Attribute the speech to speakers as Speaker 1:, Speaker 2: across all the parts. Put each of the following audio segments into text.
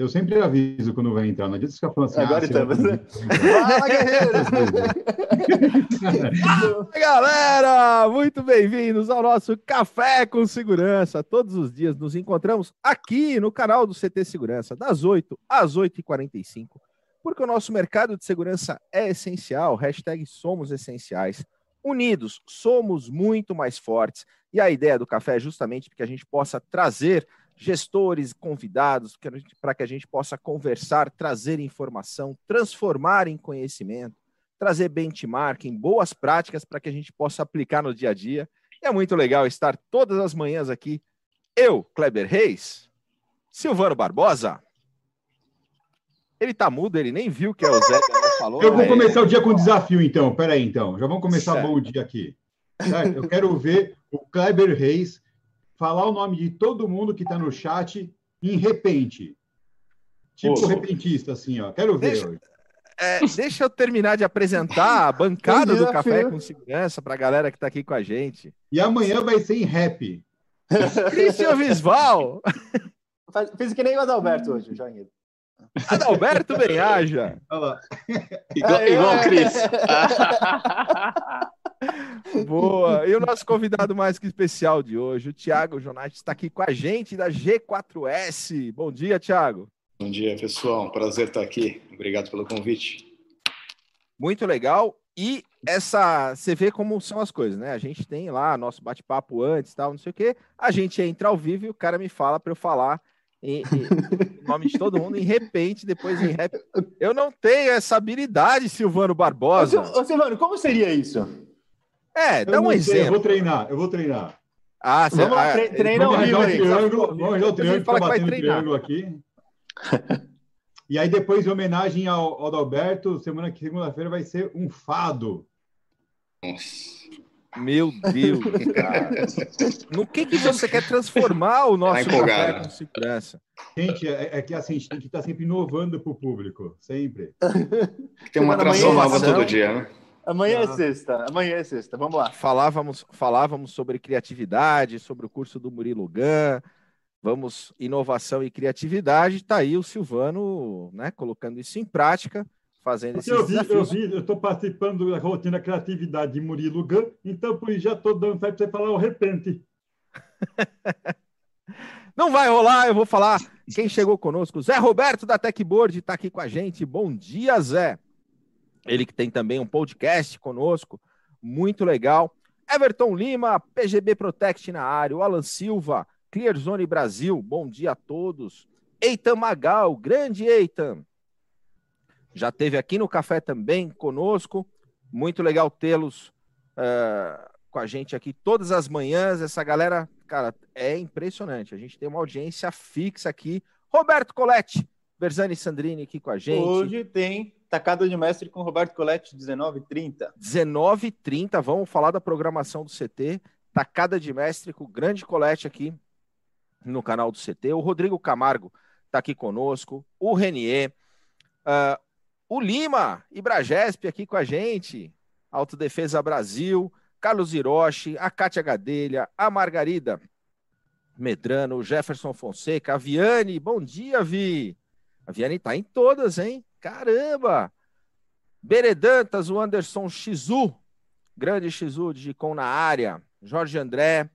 Speaker 1: Eu sempre aviso quando vai entrar. Não adianta ficar falando assim.
Speaker 2: Agora
Speaker 1: ah,
Speaker 2: estamos. Fala, guerreiros!
Speaker 3: Fala, galera! Muito bem-vindos ao nosso Café com Segurança. Todos os dias nos encontramos aqui no canal do CT Segurança, das 8 às 8h45, porque o nosso mercado de segurança é essencial. Hashtag somos essenciais. Unidos, somos muito mais fortes. E a ideia do café é justamente que a gente possa trazer gestores, convidados, para que a gente possa conversar, trazer informação, transformar em conhecimento trazer benchmarking, boas práticas para que a gente possa aplicar no dia a dia. E é muito legal estar todas as manhãs aqui. Eu, Kleber Reis, Silvano Barbosa. Ele tá mudo, ele nem viu que é o Zé que falou.
Speaker 1: Eu vou
Speaker 3: né?
Speaker 1: começar o dia com desafio, então. Peraí, então. Já vamos começar
Speaker 3: Certo.
Speaker 1: bom o dia aqui. Eu quero ver o Kleber Reis falar o nome de todo mundo que está no chat em repente. Tipo
Speaker 2: Pô.
Speaker 1: repentista, assim, ó. Quero ver.
Speaker 3: Deixa-
Speaker 1: hoje.
Speaker 3: É, deixa eu terminar de apresentar a bancada do. Café com Segurança para a galera que está aqui com a gente.
Speaker 1: E amanhã vai ser em rap.
Speaker 3: Cristian Visval,
Speaker 2: Fiz que nem o Adalberto hoje, o joinha.
Speaker 3: Adalberto Benhaja.
Speaker 4: Igual, igual o Cris.
Speaker 3: Boa! E o nosso convidado mais que especial de hoje, o Thiago Jonati, está aqui com a gente da G4S. Bom dia, Thiago.
Speaker 4: Bom dia, pessoal. Um prazer estar aqui. Obrigado pelo convite.
Speaker 3: Muito legal. E essa, você vê como são as coisas, né? A gente tem lá nosso bate-papo antes, tal, não sei o quê. A gente entra ao vivo e o cara me fala para eu falar em, em- o nome de todo mundo em repente, depois em rap. Eu não tenho essa habilidade, Silvano
Speaker 2: Ô,
Speaker 3: Barbosa.
Speaker 2: Ô, Silvano, como seria isso?
Speaker 3: É,
Speaker 1: Eu
Speaker 3: dá um
Speaker 1: não sei, Eu
Speaker 3: exemplo.
Speaker 1: vou treinar, eu vou treinar.
Speaker 3: Ah, você
Speaker 2: Vamos lá,
Speaker 3: ah,
Speaker 2: tre- treina
Speaker 1: Vamos arranjar o triângulo, vamos arranjar o triângulo,
Speaker 3: fala que vai treinar.
Speaker 1: triângulo aqui. E aí, depois, em homenagem ao, ao Adalberto, semana que segunda-feira vai ser um fado.
Speaker 4: Nossa.
Speaker 3: Meu Deus, cara. No que, que você quer transformar o nosso
Speaker 4: Tá
Speaker 3: café com segurança?
Speaker 1: Gente, é, é que assim, a gente tem que estar sempre inovando para o público, sempre.
Speaker 4: Tem uma nova
Speaker 3: ação.
Speaker 4: todo dia, né?
Speaker 2: Amanhã é sexta. Amanhã é sexta. Vamos lá.
Speaker 3: Falávamos, falávamos sobre criatividade, sobre o curso do Murilo Gun, vamos inovação e criatividade. Tá aí o Silvano, né, colocando isso em prática, fazendo esses
Speaker 1: Eu vi, eu vi, eu estou participando da rotina criatividade de Murilo Gun, então por isso já estou dando para você falar o repente.
Speaker 3: Não vai rolar, eu vou falar quem chegou conosco. Zé Roberto da Techboard está aqui com a gente. Bom dia, Zé. Ele que tem também um podcast conosco, muito legal. Everton Lima, PGB Protect na área. O Alan Silva, Clearzone Brasil. Bom dia a todos. Eitan Magal, grande Eitan. Já teve aqui no café também conosco. Muito legal tê-los eh, com a gente aqui todas as manhãs. Essa galera, cara, é impressionante. A gente tem uma audiência fixa aqui. Roberto Coletti, Berzani Sandrini aqui com a gente.
Speaker 2: Hoje tem Tacada de Mestre com Roberto Coletti, 19h30.
Speaker 3: 19h30, vamos falar da programação do CT. Tacada de Mestre com o grande Colete aqui no canal do CT. O Rodrigo Camargo está aqui conosco. O Renier. ah, o Lima Ibragesp aqui com a gente. Autodefesa Brasil. Carlos Hiroshi. A Kátia Gadelha. A Margarida Medrano. O Jefferson Fonseca. A Viane. Bom dia, Vi. A Viane tá em todas, hein? Caramba! Beredantas, o Anderson Shizu, grande Shizu de Gicom na área, Jorge André,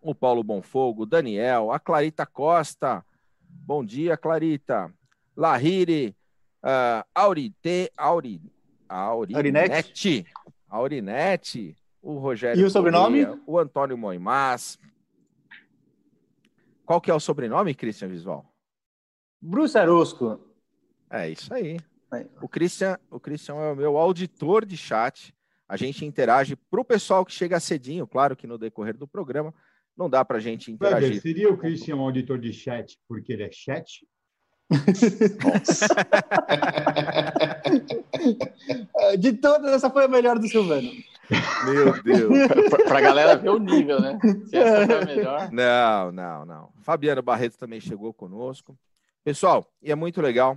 Speaker 3: o Paulo Bonfogo, Daniel, a Clarita Costa, bom dia, Clarita, Lahiri, uh, Aurite, Auri, Aurinete, Aurinete, o Rogério
Speaker 2: E o sobrenome?
Speaker 3: Correia, o Antônio Moimás. Qual que é o sobrenome, Christian Visual?
Speaker 2: Bruce Arosco.
Speaker 3: É isso aí.
Speaker 2: Aí.
Speaker 3: O Christian, o Christian é o meu auditor de chat. A gente interage para o pessoal que chega cedinho, claro que no decorrer do programa não dá para a gente interagir.
Speaker 1: seria o Christian um auditor de chat porque ele é chat?
Speaker 2: De todas, essa foi a melhor do Silvano.
Speaker 3: Meu Deus.
Speaker 4: pra, pra galera ver o nível, né? Se essa foi a melhor.
Speaker 3: Não, não, não. Fabiano Barreto também chegou conosco. Pessoal, e é muito legal.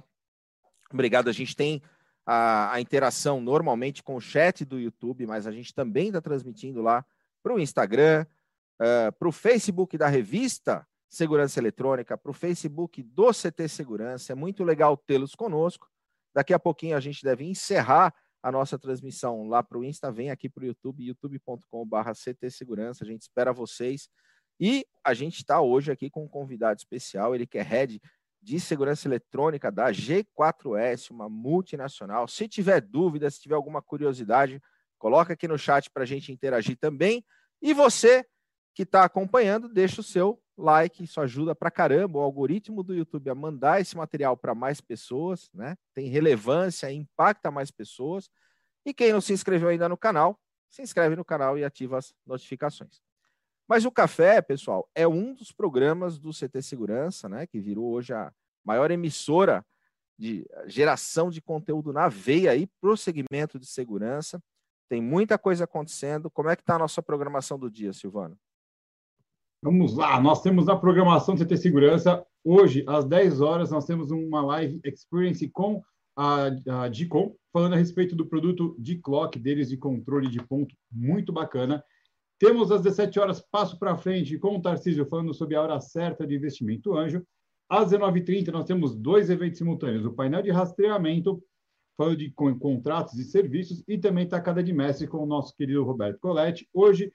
Speaker 3: Obrigado. A gente tem a, a interação normalmente com o chat do YouTube, mas a gente também está transmitindo lá para o Instagram, para o Facebook da revista Segurança Eletrônica, para o Facebook do CT Segurança. É muito legal tê-los conosco. Daqui a pouquinho a gente deve encerrar a nossa transmissão lá para o Insta. Vem aqui para o YouTube, youtube.com.br CT Segurança. A gente espera vocês. E a gente está hoje aqui com um convidado especial, ele que é head de segurança eletrônica da G4S, uma multinacional. Se tiver dúvida, se tiver alguma curiosidade, coloca aqui no chat para a gente interagir também. E você que está acompanhando, deixa o seu like, isso ajuda para caramba o algoritmo do YouTube a mandar esse material para mais pessoas, né? Tem relevância, impacta mais pessoas. E quem não se inscreveu ainda no canal, se inscreve no canal e ativa as notificações. Mas o café, pessoal, é um dos programas do CT Segurança, né? Que virou hoje a maior emissora de geração de conteúdo na veia aí para o segmento de segurança. Tem muita coisa acontecendo. Como é que está a nossa programação do dia, Silvano?
Speaker 1: Vamos lá, nós temos a programação do CT Segurança. Hoje, às 10 horas, nós temos uma live experience com a, a Dicom, falando a respeito do produto de clock deles de controle de ponto, muito bacana. Temos às 17 horas, passo para frente, com o Tarcísio falando sobre a hora certa de investimento anjo. Às 19h30, nós temos dois eventos simultâneos: o painel de rastreamento, falando de contratos e serviços, e também Tacada de Mestre com o nosso querido Roberto Coletti. Hoje,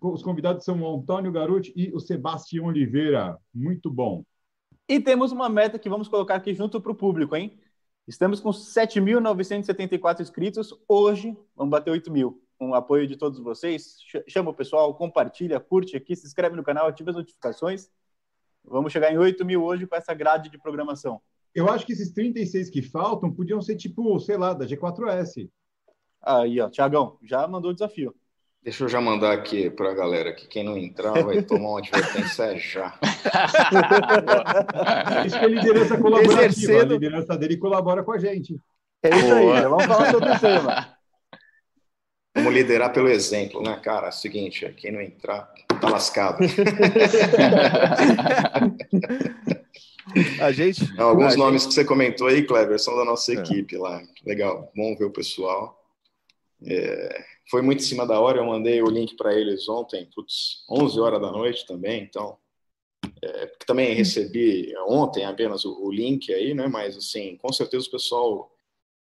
Speaker 1: os convidados são o Antônio Garuti e o Sebastião Oliveira. Muito bom.
Speaker 2: E temos uma meta que vamos colocar aqui junto para o público, hein? Estamos com 7.974 inscritos. Hoje vamos bater 8 mil. Com o apoio de todos vocês. Chama o pessoal, compartilha, curte aqui, se inscreve no canal, ativa as notificações. Vamos chegar em 8 mil hoje com essa grade de programação.
Speaker 1: Eu acho que esses 36 que faltam podiam ser tipo, sei lá, da G4S.
Speaker 2: Aí, ó, Tiagão, já mandou o desafio.
Speaker 4: Deixa eu já mandar aqui para a galera que quem não entrar vai tomar uma advertência já.
Speaker 1: Isso que é liderança colaborativa. Exercendo... A liderança dele colabora com a gente.
Speaker 2: É isso Boa. aí, vamos falar sobre o tema.
Speaker 4: Vamos liderar pelo exemplo, né, cara? É o seguinte, quem não entrar, tá lascado.
Speaker 3: a gente.
Speaker 4: Alguns a nomes gente... que você comentou aí, Kleber, são da nossa é. equipe lá. Legal, bom ver o pessoal. É foi muito em cima da hora, eu mandei o link para eles ontem, putz, 11 horas da noite também, então, é, também recebi ontem apenas o, o, link aí, né, mas assim, com certeza o pessoal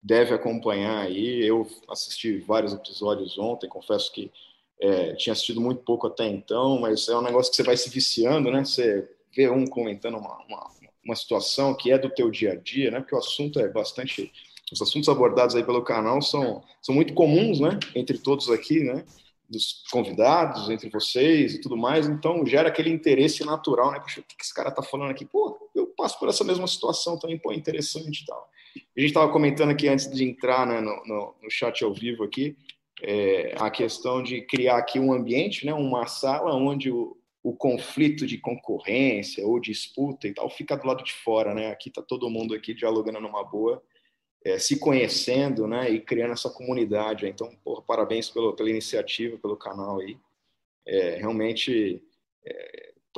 Speaker 4: deve acompanhar aí, eu assisti vários episódios ontem, confesso que é, tinha assistido muito pouco até então, mas é um negócio que você vai se viciando, né, você vê um comentando uma, uma, uma situação que é do teu dia a dia, né, porque o assunto é bastante os assuntos abordados aí pelo canal são, são muito comuns, né? Entre todos aqui, né? Dos convidados, entre vocês e tudo mais. Então, gera aquele interesse natural, né? Poxa, o que esse cara tá falando aqui? Pô, eu passo por essa mesma situação também, pô, interessante e tal. A gente estava comentando aqui antes de entrar né, no, no, no chat ao vivo aqui, é, a questão de criar aqui um ambiente, né? Uma sala onde o, o conflito de concorrência ou disputa e tal fica do lado de fora, né? Aqui tá todo mundo aqui dialogando numa boa é, se conhecendo, né, e criando essa comunidade. Então, porra, parabéns pelo, pela iniciativa, pelo canal aí. É, realmente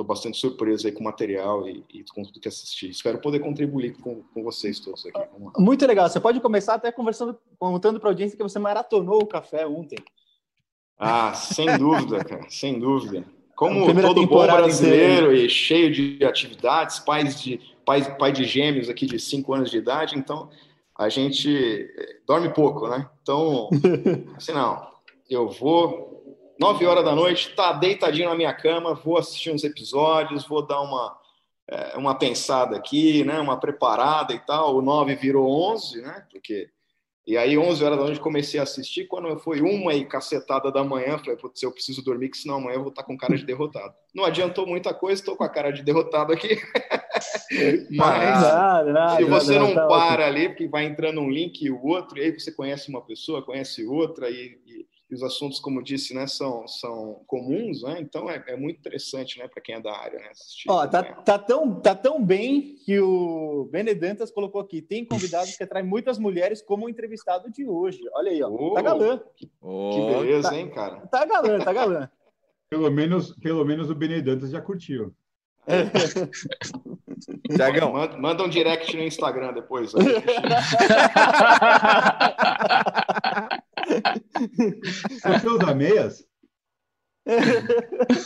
Speaker 4: estou bastante surpreso aí com o material e, e, com tudo que assisti. Espero poder contribuir com, com vocês todos aqui.
Speaker 2: Muito legal. Você pode começar até conversando, contando para a audiência que você maratonou o café ontem.
Speaker 4: Ah, sem dúvida, cara, sem dúvida. Como todo bom brasileiro e cheio de atividades, pais de pai, pai de gêmeos aqui de 5 anos de idade, então a gente eh, dorme pouco, né? Então, assim, não, eu vou, nove horas da noite, tá deitadinho na minha cama, vou assistir uns episódios, vou dar uma, é, uma pensada aqui, né? Uma preparada e tal. O nove virou onze, né? Porque e aí, 11 horas da noite, comecei a assistir. Quando foi uma e cacetada da manhã, falei, putz, eu preciso dormir, que senão amanhã eu vou estar com cara de derrotado. Não adiantou muita coisa, estou com a cara de derrotado aqui. Mas nada, nada, se você nada, não para ali, porque vai entrando um link e o outro, e aí você conhece uma pessoa, conhece outra, e, e e os assuntos, como disse, né, são, são comuns, né? Então é, é muito interessante, né, para quem é da área, né, assistir.
Speaker 2: Ó, tá, tá, tão, tá tão bem que o Benedantas colocou aqui, tem convidados que atraem muitas mulheres como o entrevistado de hoje. Olha aí, ó, oh, tá galã.
Speaker 4: Que, oh, que beleza, tá, hein, cara?
Speaker 2: Tá galã, tá galã.
Speaker 1: pelo menos, pelo menos o Benedantas já curtiu.
Speaker 4: Tiagão, manda, manda um direct no Instagram depois.
Speaker 1: Você usa meias?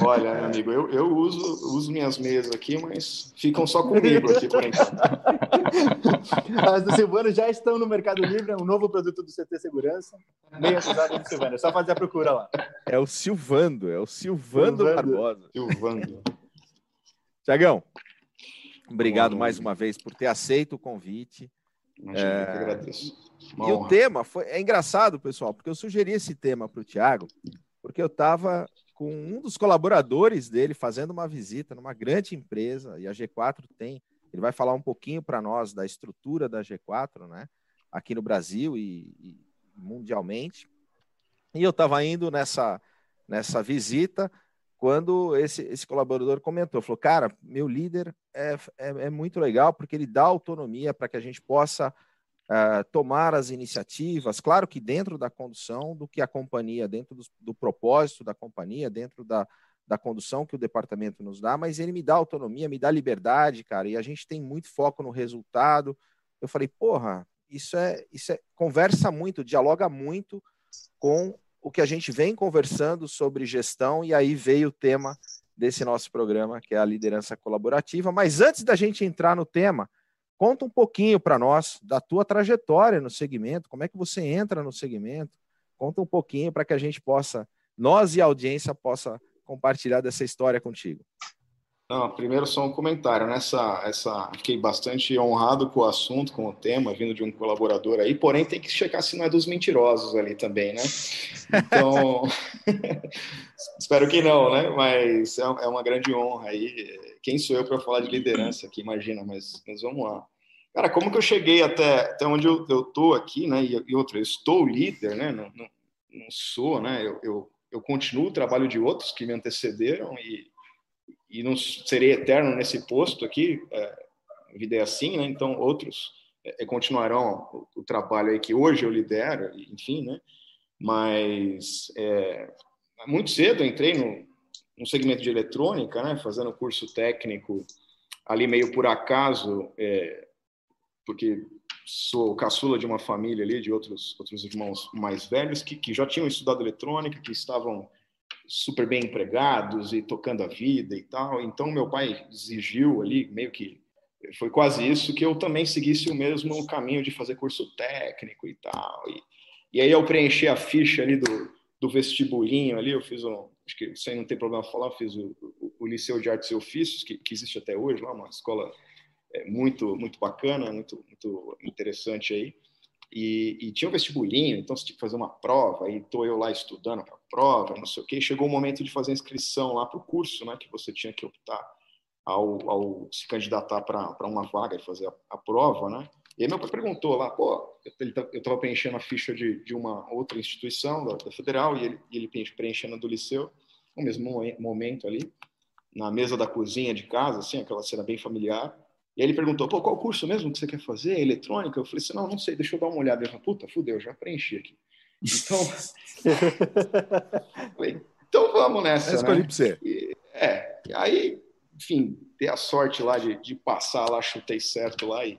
Speaker 4: Olha, meu amigo, eu, eu uso, uso minhas mesas aqui, mas ficam só comigo aqui por enquanto.
Speaker 2: As do Silvano já estão no Mercado Livre, é um novo produto do CT Segurança. Meia usada do Silvano, é só fazer a procura lá.
Speaker 3: É o Silvando, é o Silvando, Silvando. Barbosa.
Speaker 4: Silvando.
Speaker 3: Tiagão, obrigado Bom, mais uma vez por ter aceito o convite.
Speaker 4: Imagina, é... eu que agradeço.
Speaker 3: Uma e honra. o tema foi é engraçado, pessoal, porque eu sugeri esse tema para o Tiago, porque eu estava com um dos colaboradores dele fazendo uma visita numa grande empresa, e a G4 tem. Ele vai falar um pouquinho para nós da estrutura da G4, né? Aqui no Brasil e, e mundialmente. E eu estava indo nessa, nessa visita quando esse, esse colaborador comentou, falou, cara, meu líder é, é, é muito legal porque ele dá autonomia para que a gente possa uh, tomar as iniciativas, claro que dentro da condução do que a companhia, dentro do, do propósito da companhia, dentro da, da condução que o departamento nos dá, mas ele me dá autonomia, me dá liberdade, cara, e a gente tem muito foco no resultado. Eu falei, porra, isso é, isso é, conversa muito, dialoga muito com o que a gente vem conversando sobre gestão, e aí veio o tema desse nosso programa, que é a liderança colaborativa. Mas antes da gente entrar no tema, Conta um pouquinho para nós da tua trajetória no segmento, como é que você entra no segmento. Conta um pouquinho para que a gente possa, nós e a audiência possa compartilhar dessa história contigo.
Speaker 4: Não, primeiro só um comentário. Nessa, essa, fiquei bastante honrado com o assunto, com o tema, vindo de um colaborador aí. Porém, tem que checar se não é dos mentirosos ali também, né? Então, espero que não, né? Mas é, é uma grande honra aí. Quem sou eu para falar de liderança aqui? Imagina, mas, mas vamos lá. Cara, como que eu cheguei até, até onde eu, tô aqui, né? E, e outra, eu estou líder, né? Não, não, não sou, né? Eu, eu, eu continuo o trabalho de outros que me antecederam e e não serei eterno nesse posto aqui, é, a vida é assim, né? Então outros é, é, continuarão o, o, trabalho aí que hoje eu lidero, enfim, né? Mas é, muito cedo entrei no, no segmento de eletrônica, né? Fazendo curso técnico ali meio por acaso, é, porque sou caçula de uma família ali de outros outros irmãos mais velhos que, que já tinham estudado eletrônica, que estavam super bem empregados e tocando a vida e tal. Então, meu pai exigiu ali, meio que foi quase isso, que eu também seguisse o mesmo caminho de fazer curso técnico e tal. E, e aí eu preenchi a ficha ali do, do vestibulinho ali, eu fiz um, acho que sem não ter problema falar, fiz o, o, o, Liceu de Artes e Ofícios, que, que existe até hoje lá, uma escola é, muito, muito bacana, muito, muito interessante aí. E, e, tinha um vestibulinho, então você tinha que fazer uma prova, e estou eu lá estudando para a prova, não sei o quê. Chegou o momento de fazer a inscrição lá para o curso, né, que você tinha que optar ao, ao se candidatar para uma vaga e fazer a, a, prova, né? E aí meu pai perguntou lá, pô, eu estava tá, preenchendo a ficha de, de uma outra instituição da, da federal e ele, ele preenchendo do liceu, no mesmo momento ali, na mesa da cozinha de casa, assim, aquela cena bem familiar. E aí ele perguntou, pô, qual curso mesmo que você quer fazer? Eletrônica? Eu falei assim, não, não sei, deixa eu dar uma olhada. Ele falou, puta, fudeu, já preenchi aqui. Então, falei, então vamos nessa, eu
Speaker 3: escolhi
Speaker 4: né?
Speaker 3: para você.
Speaker 4: E, é, aí, enfim, ter a sorte lá de, de passar lá, chutei certo lá e,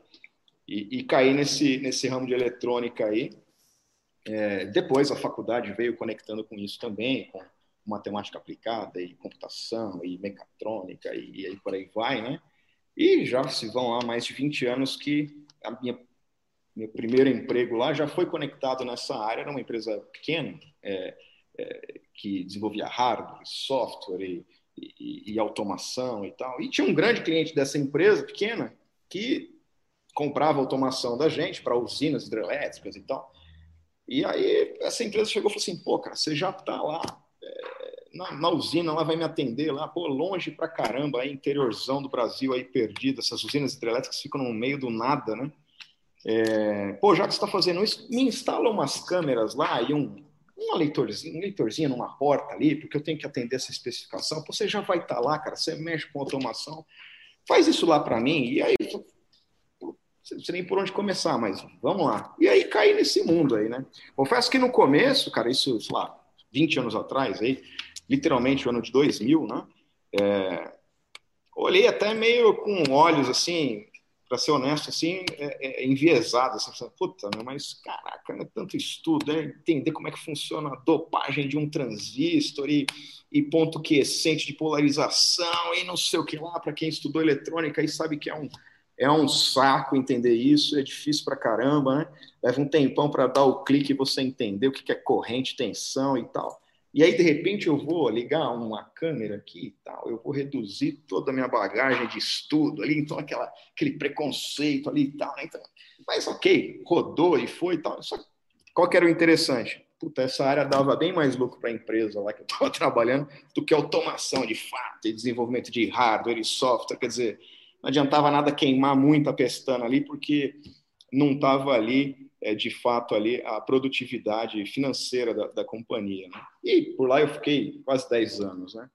Speaker 4: e, e caí nesse, nesse ramo de eletrônica aí. É, depois a faculdade veio conectando com isso também, com matemática aplicada e computação e mecatrônica e, e aí por aí vai, né? E já se vão lá mais de 20 anos que a minha meu primeiro emprego lá já foi conectado nessa área, era uma empresa pequena é, é, que desenvolvia hardware, software e, e, e, automação e tal. E tinha um grande cliente dessa empresa pequena que comprava automação da gente para usinas hidrelétricas e tal. E aí essa empresa chegou e falou assim, pô, cara, você já está lá na, na, usina, lá vai me atender lá, pô, longe pra caramba, aí, interiorzão do Brasil, aí perdido, essas usinas hidrelétricas ficam no meio do nada, né? É, pô, já que você está fazendo isso, me instala umas câmeras lá e um, uma leitorzinha, um leitorzinho numa porta ali, porque eu tenho que atender essa especificação. Pô, você já vai estar tá lá, cara, você mexe com automação, faz isso lá para mim, e aí não sei nem por onde começar, mas vamos lá. E aí caí nesse mundo aí, né? Confesso que no começo, cara, isso, sei lá, 20 anos atrás aí, literalmente o ano de 2000, né? É, olhei até meio com olhos assim, para ser honesto, assim, é, é enviesado. Assim, Puta, mas caraca, é tanto estudo, né? entender como é que funciona a dopagem de um transistor e, e ponto quiescente de polarização e não sei o que lá, para quem estudou eletrônica aí sabe que é um, é um saco entender isso, é difícil para caramba, né? Leva um tempão para dar o clique e você entender o que é corrente, tensão e tal. E aí, de repente, eu vou ligar uma câmera aqui e tal, eu vou reduzir toda a minha bagagem de estudo ali, então aquela, aquele preconceito ali e tal. Então, mas ok, rodou e foi e tal. Só qual que era o interessante? Puta, essa área dava bem mais lucro para a empresa lá que eu estava trabalhando do que automação de fato e desenvolvimento de hardware e software. Quer dizer, não adiantava nada queimar muito a pestana ali, porque não estava ali de fato ali a produtividade financeira da, da companhia. Né? E por lá eu fiquei quase 10 anos. Né?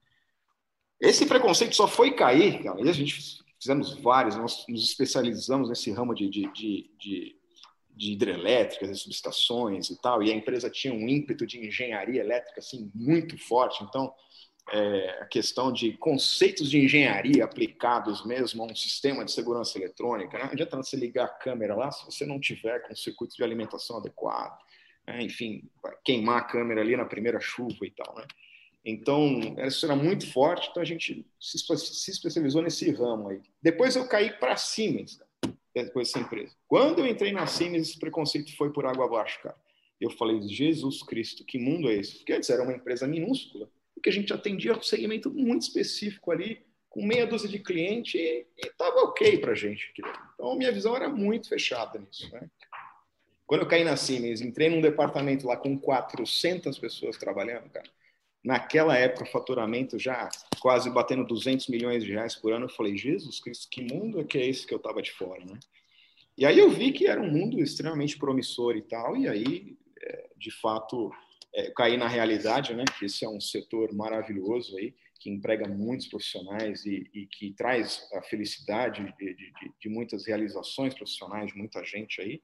Speaker 4: Esse preconceito só foi cair, cara, e a gente fizemos vários, nós nos especializamos nesse ramo de, de, de, de, de hidrelétricas subestações e tal, e a empresa tinha um ímpeto de engenharia elétrica assim muito forte, então é, a questão de conceitos de engenharia aplicados mesmo a um sistema de segurança eletrônica. Né? Não adianta você ligar a câmera lá se você não tiver com circuito de alimentação adequado. Né? Enfim, queimar a câmera ali na primeira chuva e tal. Né? Então, isso era muito forte, então a gente se, se especializou nesse ramo aí. Depois eu caí para a Siemens, depois dessa empresa. Quando eu entrei na Siemens, esse preconceito foi por água abaixo, cara. Eu falei, Jesus Cristo, que mundo é esse? Porque antes era uma empresa minúscula porque a gente atendia um segmento muito específico ali, com meia dúzia de cliente e estava ok para a gente. Então, minha visão era muito fechada nisso. Né? Quando eu caí na Siemens, entrei num departamento lá com 400 pessoas trabalhando, cara. Naquela época, faturamento já quase batendo 200 milhões de reais por ano. Eu falei, Jesus Cristo, que mundo é que é esse que eu estava de fora, né? E aí eu vi que era um mundo extremamente promissor e tal. E aí, é, de fato, é, cair na realidade, né? Que esse é um setor maravilhoso aí, que emprega muitos profissionais e, e que traz a felicidade de, de, de, muitas realizações profissionais de muita gente aí.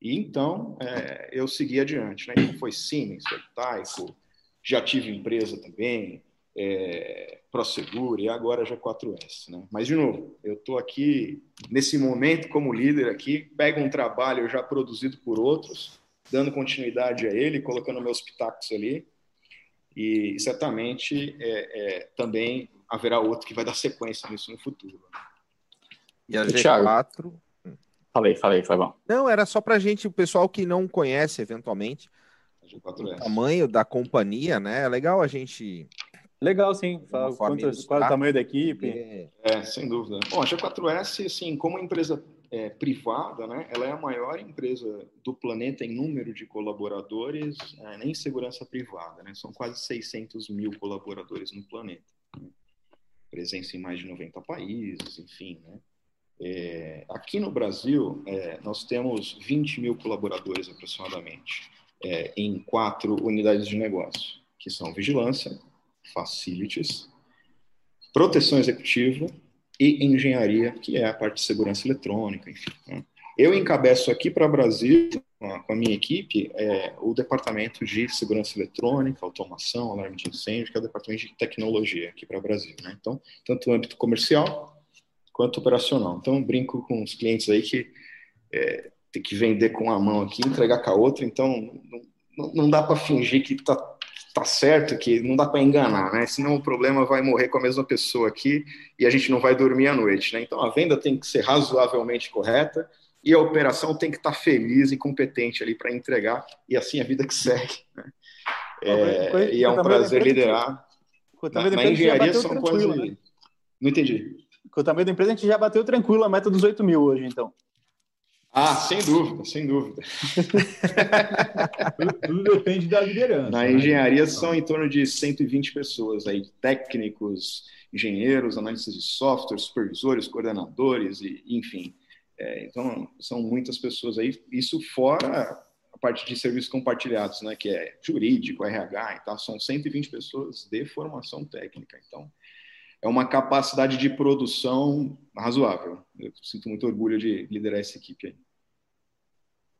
Speaker 4: E então é, eu segui adiante, né? Então, foi Siemens, foi Taiko, já tive empresa também, é, e agora já 4S, né? Mas de novo, eu estou aqui nesse momento como líder aqui, pego um trabalho já produzido por outros dando continuidade a ele, colocando meus pitacos ali. E certamente é, é, também haverá outro que vai dar sequência nisso no futuro.
Speaker 3: E a G4.
Speaker 2: Falei, falei, foi bom.
Speaker 3: Não, era só para gente, o pessoal que não conhece eventualmente o tamanho da companhia, né? É legal a gente.
Speaker 2: Legal, sim. Fala qual é o tamanho da equipe.
Speaker 4: É, é sem dúvida. Bom, a G4S, assim, como empresa é, privada, né, ela é a maior empresa do planeta em número de colaboradores é, segurança privada. Né, são quase 600 mil colaboradores no planeta. Né, presença em mais de 90 países, enfim. Né. É, aqui no Brasil, é, nós temos 20 mil colaboradores aproximadamente é, em quatro unidades de negócio, que são vigilância, facilities, proteção executiva e engenharia, que é a parte de segurança eletrônica, enfim. Né? Eu encabeço aqui para o Brasil, com a minha equipe, é, o departamento de segurança eletrônica, automação, alarme de incêndio, que é o departamento de tecnologia aqui para o Brasil. Né? Então, tanto o âmbito comercial quanto operacional. Então, brinco com os clientes aí que é, tem que vender com uma mão aqui, entregar com a outra, então não, não dá para fingir que está tá certo que não dá para enganar, né? Senão o problema vai morrer com a mesma pessoa aqui e a gente não vai dormir à noite, né? Então a venda tem que ser razoavelmente correta e a operação tem que estar tá feliz e competente ali para entregar e assim a vida que segue. Né? É, e é um prazer liderar. Na, na engenharia são quase. Né? Não entendi.
Speaker 2: Com o tamanho da empresa, a gente já bateu tranquilo a meta dos 8 mil hoje, então.
Speaker 4: Ah, sem dúvida, sem dúvida.
Speaker 1: tudo, tudo, depende da liderança.
Speaker 4: Na né? engenharia são em torno de 120 pessoas, aí, técnicos, engenheiros, analistas de software, supervisores, coordenadores, e, enfim. É, então, são muitas pessoas aí, isso fora a parte de serviços compartilhados, né, que é jurídico, RH e tal, são 120 pessoas de formação técnica. Então, é uma capacidade de produção razoável. Eu sinto muito orgulho de liderar essa equipe aí.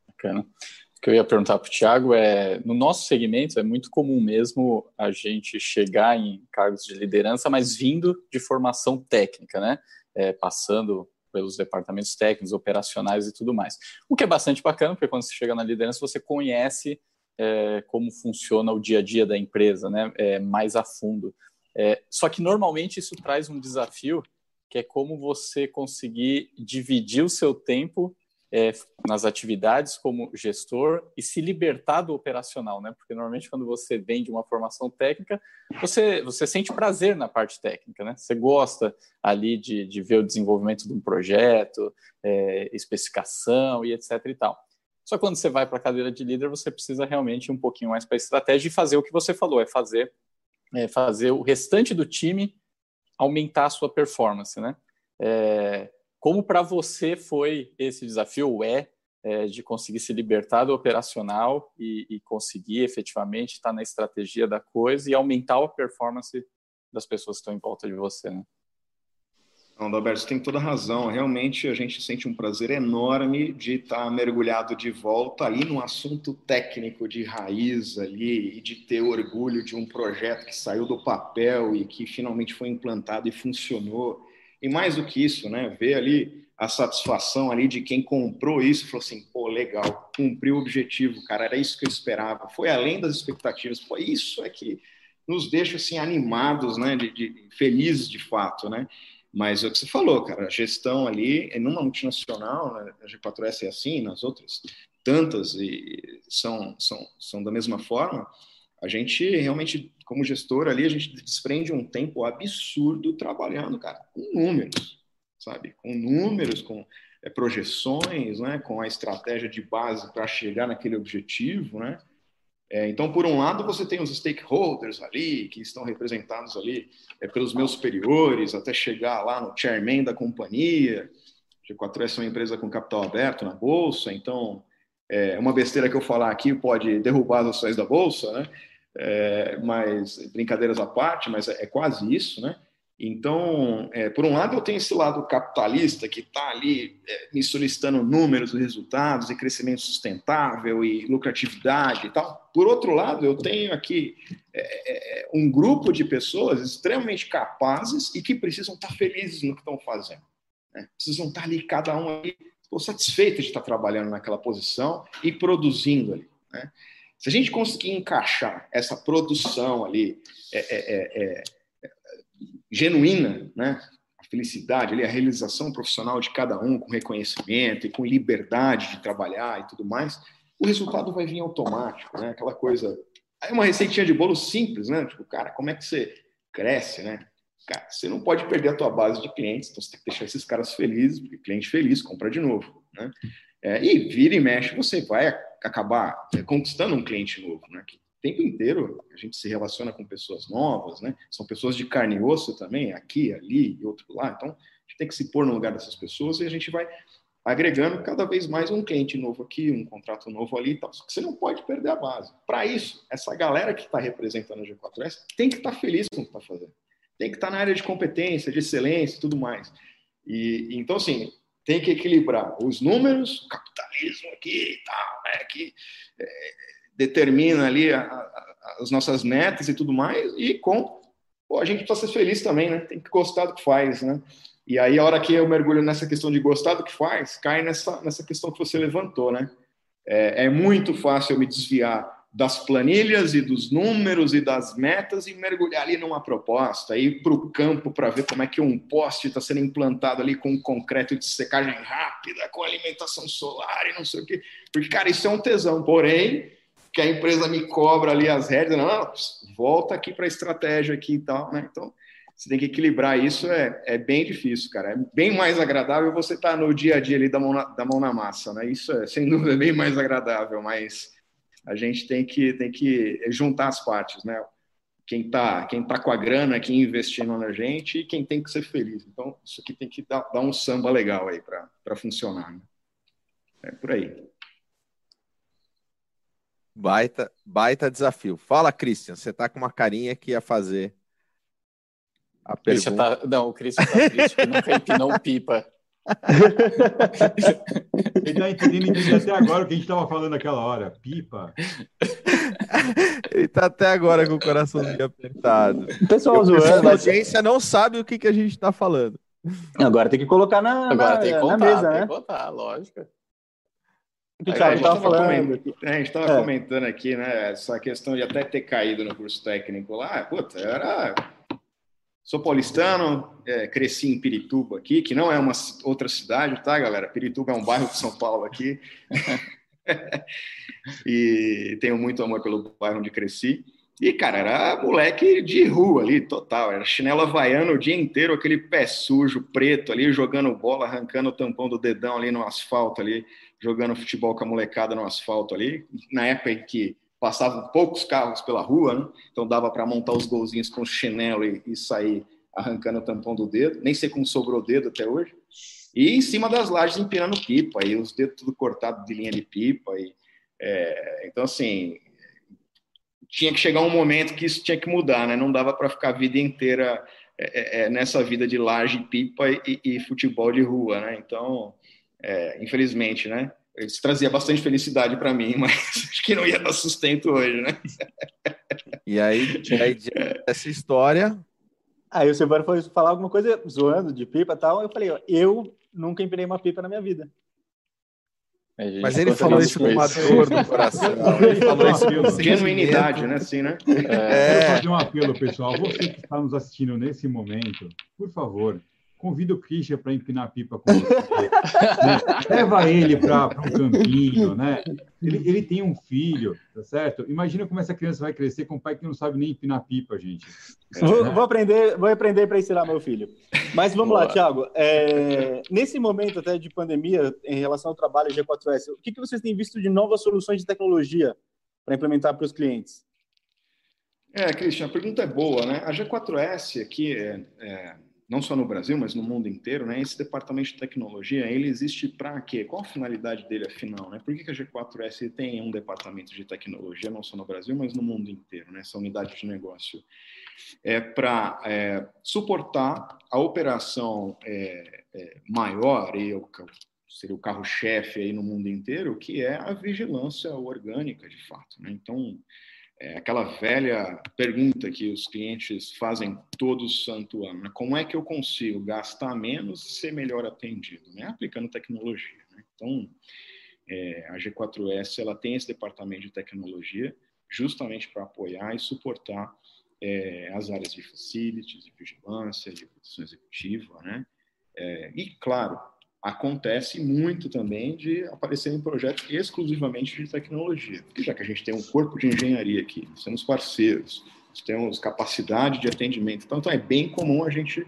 Speaker 2: Bacana. O que eu ia perguntar para o Thiago é, no nosso segmento é muito comum mesmo a gente chegar em cargos de liderança, mas vindo de formação técnica, né? É, passando
Speaker 5: pelos departamentos técnicos, operacionais e tudo mais. O que é bastante bacana, porque quando você chega na liderança, você conhece é, como funciona o dia a dia da empresa, né, é, mais a fundo. É, só que normalmente isso traz um desafio, que é como você conseguir dividir o seu tempo é, nas atividades como gestor e se libertar do operacional, né? Porque normalmente quando você vem de uma formação técnica, você, você sente prazer na parte técnica, né? Você gosta ali de, de ver o desenvolvimento de um projeto, é, especificação e etc e tal. Só quando você vai para a cadeira de líder, você precisa realmente um pouquinho mais para a estratégia e fazer o que você falou, é fazer, é fazer o restante do time aumentar a sua performance, né? É, como para você foi esse desafio, é, é, de conseguir se libertar do operacional e, e conseguir efetivamente estar na estratégia da coisa e aumentar a performance das pessoas que estão em volta de você, né?
Speaker 4: Não, Dalberto, você tem toda razão. Realmente a gente sente um prazer enorme de estar mergulhado de volta ali no assunto técnico de raiz ali e de ter orgulho de um projeto que saiu do papel e que finalmente foi implantado e funcionou e mais do que isso, né, ver ali a satisfação ali de quem comprou isso falou assim, pô, legal, cumpriu o objetivo, cara, era isso que eu esperava, foi além das expectativas, pô, isso é que nos deixa assim animados, né, de, de felizes de fato, né? Mas é o que você falou, cara, a gestão ali, numa multinacional, né, a G4S é assim, nas outras tantas e são, são, são da mesma forma, a gente realmente, como gestor ali, a gente desprende um tempo absurdo trabalhando, cara, com números, sabe? Com números, com é, projeções, né? Com a estratégia de base para chegar naquele objetivo, né? É, então, por um lado, você tem os stakeholders ali, que estão representados ali é, pelos meus superiores, até chegar lá no chairman da companhia. G4S é uma empresa com capital aberto na bolsa, então é, uma besteira que eu falar aqui pode derrubar as ações da bolsa, né? é, mas brincadeiras à parte, mas é, é quase isso, né? Então, é, por um lado, eu tenho esse lado capitalista que está ali é, me solicitando números, resultados e crescimento sustentável e lucratividade e tal. Por outro lado, eu tenho aqui é, é, um grupo de pessoas extremamente capazes e que precisam estar tá felizes no que estão fazendo. Né? Precisam estar tá ali, cada um ali, satisfeito de estar trabalhando naquela posição e produzindo ali. Né? Se a gente conseguir encaixar essa produção ali é, é, é, é, genuína, né? a felicidade, ali, a realização profissional de cada um, com reconhecimento e com liberdade de trabalhar e tudo mais, o resultado vai vir automático, né? Aquela coisa. É uma receitinha de bolo simples, né? Tipo, cara, como é que você cresce, né? Cara, você não pode perder a tua base de clientes, então você tem que deixar esses caras felizes, porque cliente feliz compra de novo, né? É, e vira e mexe, você vai acabar é, conquistando um cliente novo, né? Que tempo inteiro a gente se relaciona com pessoas novas, né? São pessoas de carne e osso também, aqui, ali e outro lá. Então, a gente tem que se pôr no lugar dessas pessoas e a gente vai agregando cada vez mais um cliente novo aqui, um contrato novo ali e tal. Só que você não pode perder a base. Para isso, essa galera que está representando a G4S tem que estar tá feliz com o que está fazendo. Tem que estar tá na área de competência, de excelência e tudo mais. E, então, assim, tem que equilibrar os números, o capitalismo aqui e tal, né, que é, determina ali a, a, as nossas metas e tudo mais, e com pô, a gente precisa ser feliz também, né? Tem que gostar do que faz, né? E aí, a hora que eu mergulho nessa questão de gostar do que faz, cai nessa, nessa questão que você levantou, né? É, é muito fácil eu me desviar das planilhas e dos números e das metas e mergulhar ali numa proposta, ir para o campo para ver como é que um poste está sendo implantado ali com concreto de secagem rápida, com alimentação solar e não sei o quê. Porque, cara, isso é um tesão. Porém, que a empresa me cobra ali as rédeas, não, não volta aqui para a estratégia aqui e tal, né? Então, você tem que equilibrar isso, é, é bem difícil, cara. É bem mais agradável você estar tá no dia a dia ali da mão na, da mão na massa, né? Isso é, sem dúvida, bem mais agradável, mas a gente tem que, tem que juntar as partes, né? Quem está quem tá com a grana aqui investindo na gente e quem tem que ser feliz. Então, isso aqui tem que dar, dar um samba legal aí para funcionar. Né? É por aí.
Speaker 3: Baita, baita desafio. Fala, Christian, você está com uma carinha que ia fazer a pergunta.
Speaker 5: Tá, não, o Christian está triste que nunca empinou pipa.
Speaker 1: Ele está entendendo até agora o que a gente estava falando naquela hora. Pipa.
Speaker 3: Ele está até agora com o coraçãozinho apertado.
Speaker 5: O pessoal zoando.
Speaker 3: A audiência não sabe o que, que a gente está falando.
Speaker 2: Agora tem que colocar na,
Speaker 5: Agora
Speaker 2: na,
Speaker 5: tem que
Speaker 2: na
Speaker 5: contar,
Speaker 2: mesa,
Speaker 5: tem
Speaker 2: né?
Speaker 5: que contar, lógico.
Speaker 2: O que o
Speaker 4: É, a gente
Speaker 2: tava
Speaker 4: tava
Speaker 2: falando.
Speaker 4: comentando-. É, estava comentando aqui, né? Essa questão de até ter caído no curso técnico lá. Puta, eu era. Sou paulistano, é, cresci em Pirituba aqui, que não é uma outra cidade, tá, galera? Pirituba é um bairro de São Paulo aqui. e tenho muito amor pelo bairro onde cresci. E, cara, era moleque de rua ali, total. Era chinelo havaiano o dia inteiro, aquele pé sujo, preto ali, jogando bola, arrancando o tampão do dedão ali no asfalto ali, jogando futebol com a molecada no asfalto ali. Na época em que passavam poucos carros pela rua, né? então dava para montar os golzinhos com chinelo e, e sair arrancando o tampão do dedo. Nem sei como sobrou o dedo até hoje. E em cima das lajes empinando pipa, e os dedos tudo cortados de linha de pipa. E, é, então, assim, tinha que chegar um momento que isso tinha que mudar, né? Não dava para ficar a vida inteira é, é, nessa vida de laje, pipa e, e futebol de rua, né? Então, é, infelizmente, né? Isso trazia bastante felicidade para mim, mas acho que não ia dar sustento hoje, né?
Speaker 3: E aí, aí dessa história,
Speaker 2: Aí o Silvano foi falar alguma coisa zoando de pipa e tal. Eu falei, ó, eu nunca empinei uma pipa na minha vida.
Speaker 3: Mas ele falou isso com uma dor no coração. Ele falou isso com
Speaker 4: Genuinidade, né? Assim, né?
Speaker 1: Quero
Speaker 3: É,
Speaker 1: fazer um apelo, pessoal. Você que está nos assistindo nesse momento, por favor, convida o Christian para empinar a pipa com você. né? Leva ele para um campinho, né? Ele, ele tem um filho, tá certo? Imagina como essa criança vai crescer com um pai que não sabe nem empinar pipa, gente.
Speaker 2: Vou,
Speaker 1: né?
Speaker 2: vou aprender, vou aprender para ensinar meu filho. Mas vamos lá,
Speaker 5: Boa.
Speaker 2: Thiago. É, nesse momento até de pandemia, em relação ao trabalho G4S, o que, que vocês têm visto de novas soluções de tecnologia para implementar para os clientes?
Speaker 4: É, Christian, a pergunta é boa, né? A G4S aqui, é, é, não só no Brasil, mas no mundo inteiro, né? Esse departamento de tecnologia, ele existe para quê? Qual a finalidade dele, afinal, né? Por que, que a G4S tem um departamento de tecnologia, não só no Brasil, mas no mundo inteiro, né? Essa unidade de negócio. É para é, suportar a operação é, é, maior, e o, seria o carro-chefe aí no mundo inteiro, que é a vigilância orgânica, de fato, né? Então, é aquela velha pergunta que os clientes fazem todo santo ano, né? como é que eu consigo gastar menos e ser melhor atendido, né? aplicando tecnologia. Né? Então, é, a G4S ela tem esse departamento de tecnologia justamente para apoiar e suportar é, as áreas de facilities, de vigilância, de produção executiva, né? É, e, claro, acontece muito também de aparecerem projetos exclusivamente de tecnologia. Porque já que a gente tem um corpo de engenharia aqui, temos parceiros, temos capacidade de atendimento, então, então é bem comum a gente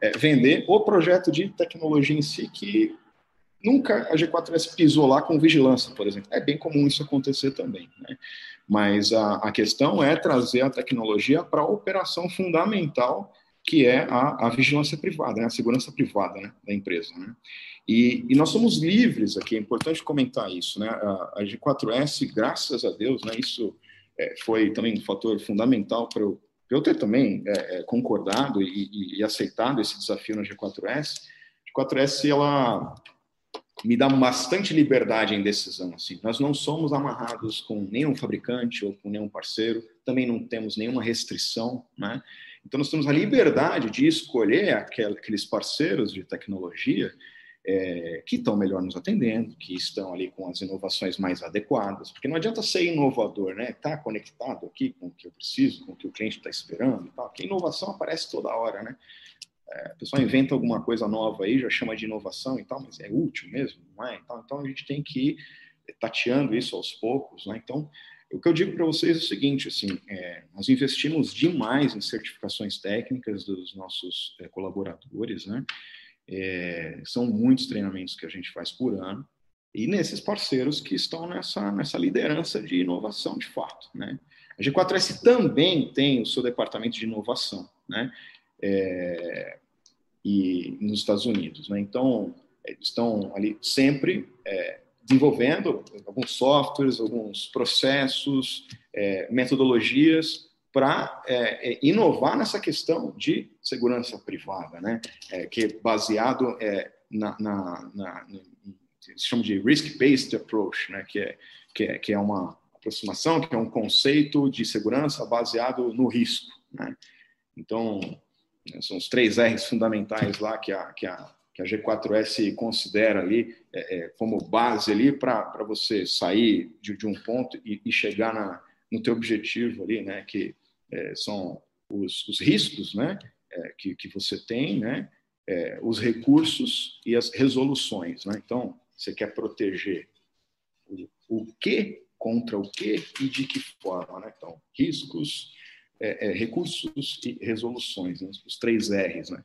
Speaker 4: é, vender o projeto de tecnologia em si que nunca a G4S pisou lá com vigilância, por exemplo. É bem comum isso acontecer também, né? Mas a, a questão é trazer a tecnologia para a operação fundamental que é a, a vigilância privada, né? a segurança privada né? da empresa. Né? E, e, nós somos livres aqui, é importante comentar isso. Né? A, a G4S, graças a Deus, né? isso é, foi também um fator fundamental para eu, eu, ter também é, concordado e, e, e, aceitado esse desafio na G4S. A G4S, ela me dá bastante liberdade em decisão. Assim. Nós não somos amarrados com nenhum fabricante ou com nenhum parceiro, também não temos nenhuma restrição, né? Então, nós temos a liberdade de escolher aqueles parceiros de tecnologia é, que estão melhor nos atendendo, que estão ali com as inovações mais adequadas, porque não adianta ser inovador, né? Tá conectado aqui com o que eu preciso, com o que o cliente está esperando tal. Porque inovação aparece toda hora, né? É, a pessoa inventa alguma coisa nova aí, já chama de inovação e tal, mas é útil mesmo, não é? Então, então a gente tem que ir tateando isso aos poucos, né? Então, o que eu digo para vocês é o seguinte, assim, é, nós investimos demais em certificações técnicas dos nossos é, colaboradores, né? É, são muitos treinamentos que a gente faz por ano e nesses parceiros que estão nessa, nessa liderança de inovação, de fato, né? A G4S também tem o seu departamento de inovação, né? É, e nos Estados Unidos, né? Então, estão ali sempre é, desenvolvendo alguns softwares, alguns processos, é, metodologias para é, inovar nessa questão de segurança privada, né? É, que é baseado na, na, na, se chama de risk-based approach, né? Que é, que é que é uma aproximação, que é um conceito de segurança baseado no risco, né? Então São os três R's fundamentais lá que a, que a, que a G4S considera ali é, é, como base ali para você sair de, de um ponto e, e, chegar na, no teu objetivo ali, né? Que é, são os, os, riscos, né? É, que, que você tem, né? É, os recursos e as resoluções, né? Então, você quer proteger o, o que contra o que e de que forma, né? Então, riscos, é, recursos e resoluções, né? os três R's. Né?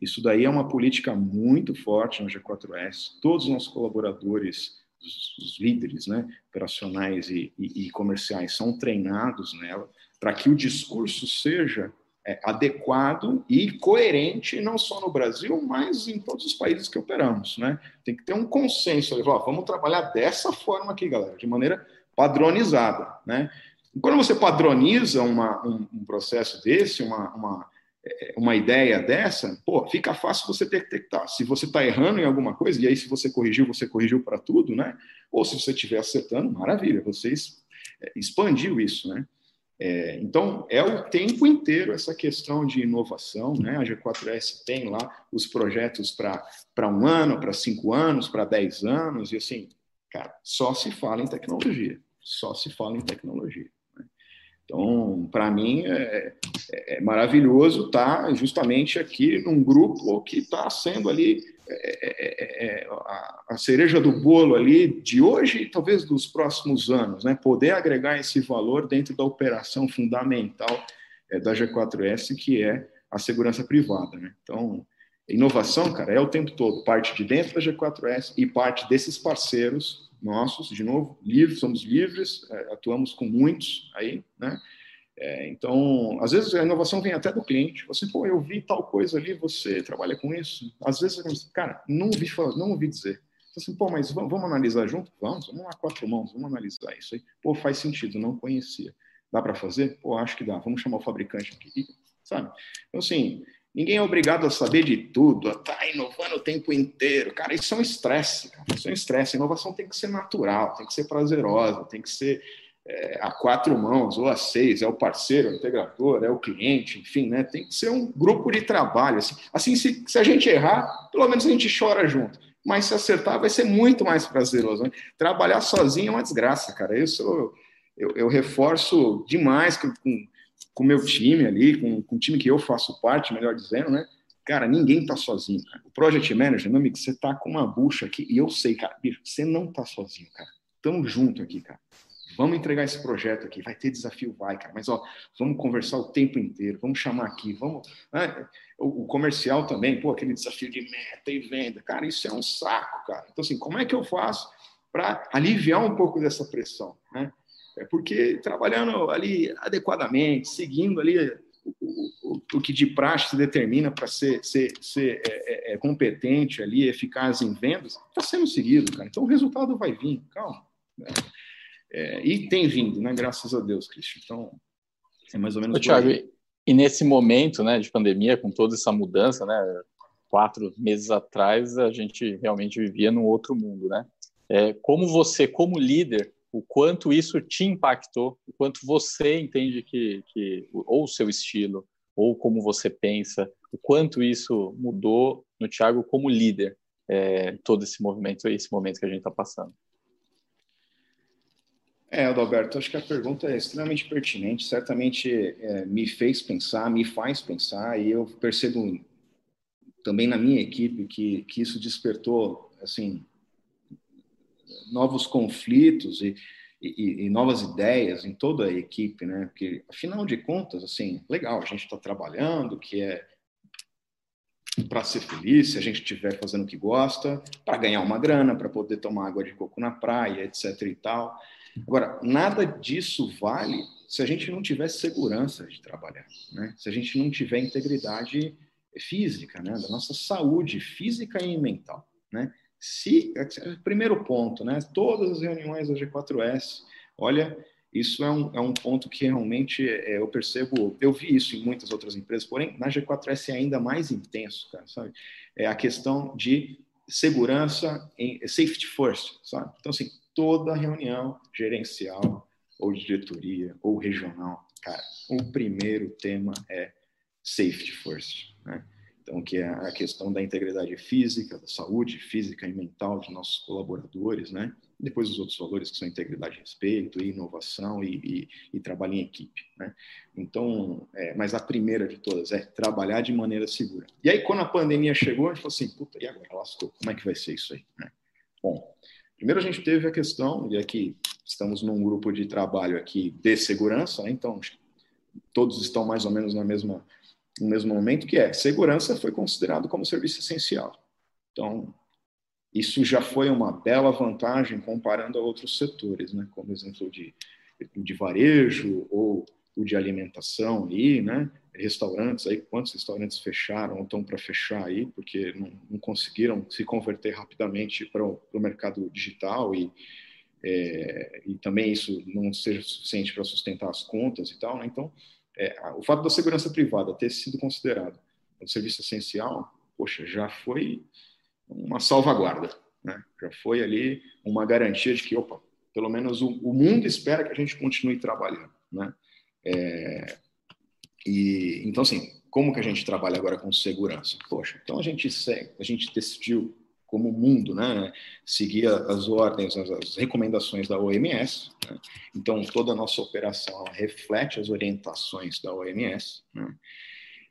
Speaker 4: Isso daí é uma política muito forte no G4S. Todos os nossos colaboradores, os, líderes né, operacionais e, e, e, comerciais são treinados nela para que o discurso seja é, adequado e coerente, não só no Brasil, mas em todos os países que operamos. Né? Tem que ter um consenso. Ó, vamos trabalhar dessa forma aqui, galera, de maneira padronizada. Né? Quando você padroniza uma, um, um, processo desse, uma, uma, uma ideia dessa, pô, fica fácil você detectar. Se você está errando em alguma coisa, e aí se você corrigiu, você corrigiu para tudo, né? Ou se você estiver acertando, maravilha, você é, expandiu isso, né? É, então, é o tempo inteiro essa questão de inovação, né? A G4S tem lá os projetos para um ano, para cinco anos, para dez anos, e assim, cara, só se fala em tecnologia, só se fala em tecnologia. Então, para mim, é, é, maravilhoso estar justamente aqui num grupo que está sendo ali é, é, é, a, a, cereja do bolo ali de hoje e talvez dos próximos anos, né? Poder agregar esse valor dentro da operação fundamental é, da G4S, que é a segurança privada, né? Então, inovação, cara, é o tempo todo, parte de dentro da G4S e parte desses parceiros nossos, de novo, livres, somos livres, é, atuamos com muitos aí, né? É, então, às vezes a inovação vem até do cliente. Você, pô, eu vi tal coisa ali, você trabalha com isso. Às vezes, cara, não ouvi, falar, não ouvi dizer. Então, assim, pô, mas vamos, vamos, analisar junto? Vamos, vamos lá, quatro mãos, vamos analisar isso aí. Pô, faz sentido, não conhecia. Dá para fazer? Pô, acho que dá. Vamos chamar o fabricante aqui, sabe? Então, assim, Ninguém é obrigado a saber de tudo, a estar tá inovando o tempo inteiro. Cara, isso é um estresse. Isso é um estresse. A inovação tem que ser natural, tem que ser prazerosa, tem que ser é, a quatro mãos ou a seis. É o parceiro, é o integrador, é o cliente, enfim, né? Tem que ser um grupo de trabalho. Assim, assim se, se a gente errar, pelo menos a gente chora junto. Mas se acertar, vai ser muito mais prazeroso. Né? Trabalhar sozinho é uma desgraça, cara. Isso eu, eu, eu reforço demais com, com com o meu time ali, com, com o time que eu faço parte, melhor dizendo, né? Cara, ninguém tá sozinho, cara. O Project Manager, meu amigo, você tá com uma bucha aqui, e eu sei, cara, bicho, você não tá sozinho, cara. Tamo junto aqui, cara. Vamos entregar esse projeto aqui. Vai ter desafio, vai, cara. Mas, ó, vamos conversar o tempo inteiro. Vamos chamar aqui, vamos. Né? O, o, comercial também, pô, aquele desafio de meta e venda. Cara, isso é um saco, cara. Então, assim, como é que eu faço para aliviar um pouco dessa pressão, né? É porque trabalhando ali adequadamente, seguindo ali o, o, o que de praxe se determina para ser, ser, ser é, é, é, competente ali, eficaz em vendas, está sendo seguido, cara. Então o resultado vai vir, calma. Né? É, e tem vindo, né? Graças a Deus, Cristian. Então, é mais ou menos. Ô,
Speaker 5: Thiago, e nesse momento né, de pandemia, com toda essa mudança, né? Quatro meses atrás, a gente realmente vivia num outro mundo, né? É, como você, como líder, o quanto isso te impactou, o quanto você entende que, que ou o seu estilo, ou como você pensa, o quanto isso mudou no Thiago como líder, é, todo esse movimento, esse momento que a gente está passando.
Speaker 4: É, Adalberto, acho que a pergunta é extremamente pertinente, certamente é, me fez pensar, me faz pensar, e eu percebo também na minha equipe que, que isso despertou, assim, novos conflitos e, e, e, novas ideias em toda a equipe, né? Porque, afinal de contas, assim, legal, a gente está trabalhando, que é para ser feliz, se a gente estiver fazendo o que gosta, para ganhar uma grana, para poder tomar água de coco na praia, etc. e tal. Agora, nada disso vale se a gente não tiver segurança de trabalhar, né? Se a gente não tiver integridade física, né? Da nossa saúde física e mental, né? Se, primeiro ponto, né? Todas as reuniões da G4S, olha, isso é um, é um ponto que realmente é, eu percebo, eu vi isso em muitas outras empresas, porém, na G4S é ainda mais intenso, cara, sabe? É a questão de segurança em safety first, sabe? Então, assim, toda reunião gerencial ou diretoria ou regional, cara, o primeiro tema é safety first. Então, que é a questão da integridade física, da saúde física e mental de nossos colaboradores, né? Depois os outros valores que são integridade, respeito, inovação e, e, e trabalho em equipe, né? Então, é, mas a primeira de todas é trabalhar de maneira segura. E aí, quando a pandemia chegou, a gente falou assim, puta, e agora? Lascou, como é que vai ser isso aí? Né? Bom, primeiro a gente teve a questão, e aqui estamos num grupo de trabalho aqui de segurança, né? então todos estão mais ou menos na mesma no mesmo momento, que é segurança foi considerado como serviço essencial. Então, isso já foi uma bela vantagem comparando a outros setores, né? como exemplo de, de varejo ou o de alimentação aí, né? Restaurantes aí, quantos restaurantes fecharam ou estão para fechar aí, porque não, não, conseguiram se converter rapidamente para o mercado digital e, é, e também isso não seja suficiente para sustentar as contas e tal, né? Então, é, o fato da segurança privada ter sido considerado um serviço essencial, poxa, já foi uma salvaguarda, né? Já foi ali uma garantia de que, opa, pelo menos o, o mundo espera que a gente continue trabalhando, né? É, e então assim, como que a gente trabalha agora com segurança? Poxa, então a gente a gente decidiu como mundo, né, seguir as ordens, as, as recomendações da OMS. Né? Então, toda a nossa operação reflete as orientações da OMS. Né?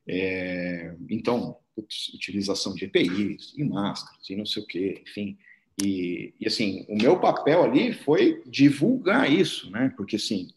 Speaker 4: É, então, utilização de EPIs e máscaras e não sei o quê, enfim. E, e, assim, o meu papel ali foi divulgar isso, né? Porque assim,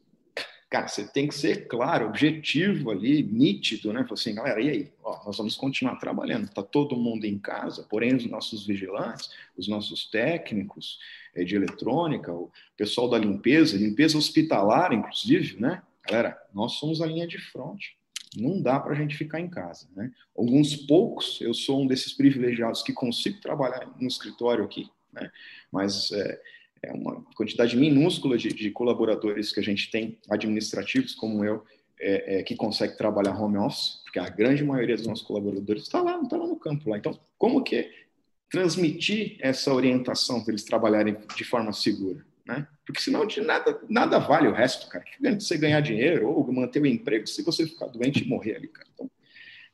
Speaker 4: cara, você tem que ser claro, objetivo ali, nítido, né? Falei assim, galera, e aí? Ó, nós vamos continuar trabalhando, tá todo mundo em casa, porém os nossos vigilantes, os nossos técnicos é, de eletrônica, o pessoal da limpeza, limpeza hospitalar, inclusive, né? Galera, nós somos a linha de frente. Não dá para a gente ficar em casa, né? Alguns poucos, eu sou um desses privilegiados que consigo trabalhar no escritório aqui, né? Mas é, é uma quantidade minúscula de, de, colaboradores que a gente tem, administrativos como eu, é, é, que consegue trabalhar home office, porque a grande maioria dos nossos colaboradores está lá, está lá no campo lá. Então, como que transmitir essa orientação para eles trabalharem de forma segura? Né? Porque senão de nada, nada vale o resto, cara. Que você ganhar dinheiro ou manter o emprego se você ficar doente e morrer ali, cara. Então,